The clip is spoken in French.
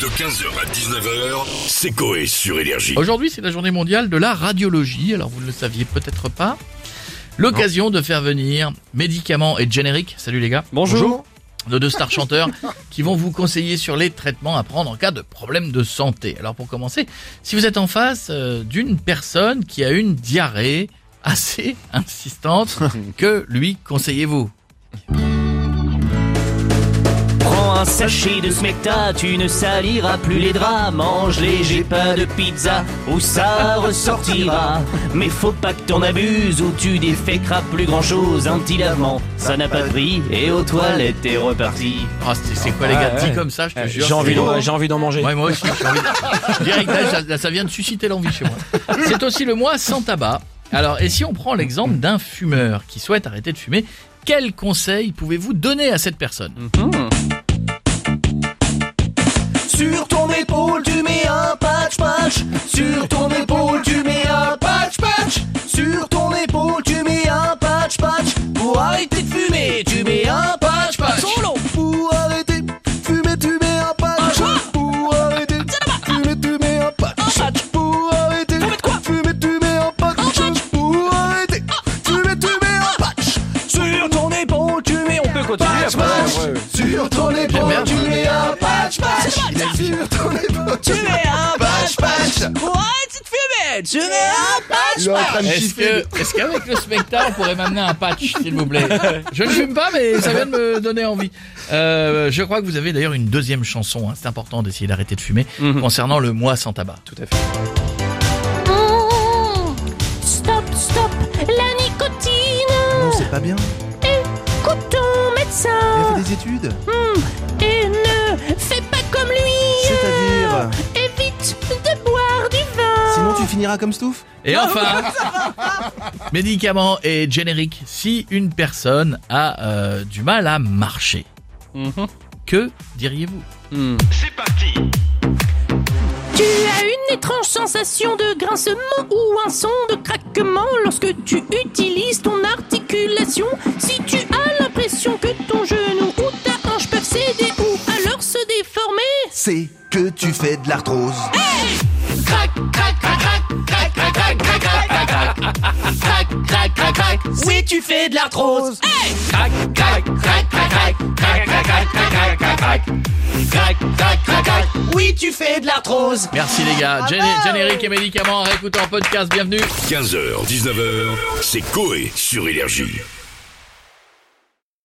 De 15h à 19h, c'est Coé sur Énergie. Aujourd'hui, c'est la journée mondiale de la radiologie. Alors, vous ne le saviez peut-être pas. L'occasion de faire venir médicaments et génériques. Salut les gars. Bonjour. Nos deux stars chanteurs qui vont vous conseiller sur les traitements à prendre en cas de problème de santé. Alors, pour commencer, si vous êtes en face euh, d'une personne qui a une diarrhée assez insistante, que lui conseillez-vous? Sachet de smecta, tu ne saliras plus les draps. Mange léger pain de pizza, ou ça ressortira. Mais faut pas que t'en abuses, ou tu déféqueras plus grand chose. Un petit lavement, ça n'a pas de prix, et aux toilettes t'es reparti. Ah, c'est c'est quoi les gars? Ouais, Dit ouais. comme ça, je te jure. J'ai envie, d'en- j'ai envie d'en manger. Ouais, moi aussi, j'ai envie. Direct, là, ça, ça vient de susciter l'envie chez moi. C'est aussi le mois sans tabac. Alors, et si on prend l'exemple d'un fumeur qui souhaite arrêter de fumer, quels conseils pouvez-vous donner à cette personne? Sur ton épaule, tu mets un patch patch. Sur ton épaule, patch. Ton épaule, tu mets un patch, patch. Sur ton épaule, tu mets un patch, patch. Pour arrêter de fumer, tu mets un patch Il de Est-ce que, est-ce qu'avec le spectacle, on pourrait m'amener un patch, s'il vous plaît? Je ne fume pas, mais ça vient de me donner envie. Euh, je crois que vous avez d'ailleurs une deuxième chanson. hein. C'est important d'essayer d'arrêter de fumer concernant le mois sans tabac. Tout à fait. Mmh. Stop, stop, la nicotine. Non, c'est pas bien. Études. et ne fais pas comme lui. C'est-à-dire. Évite de boire du vin. Sinon, tu finiras comme Stouff. Et enfin, médicaments et génériques. Si une personne a euh, du mal à marcher, que diriez-vous? Tu as une étrange sensation de grincement ou un son de craquement lorsque tu utilises ton articulation. Si C'est que tu fais de l'arthrose. Crac, crac, crac, crac, crac, crac, crac, crac, crac, crac, crac, crac, crac, crac. Oui, tu fais de l'arthrose. Crac, crac, crac, crac, crac, crac, crac, crac, crac, crac, crac. Crac, crac, crac, crac. Oui, tu fais de l'arthrose. Merci les gars. Gén- générique et médicaments à réécouter en podcast. Bienvenue. 15h, 19h, c'est Coé sur Énergie.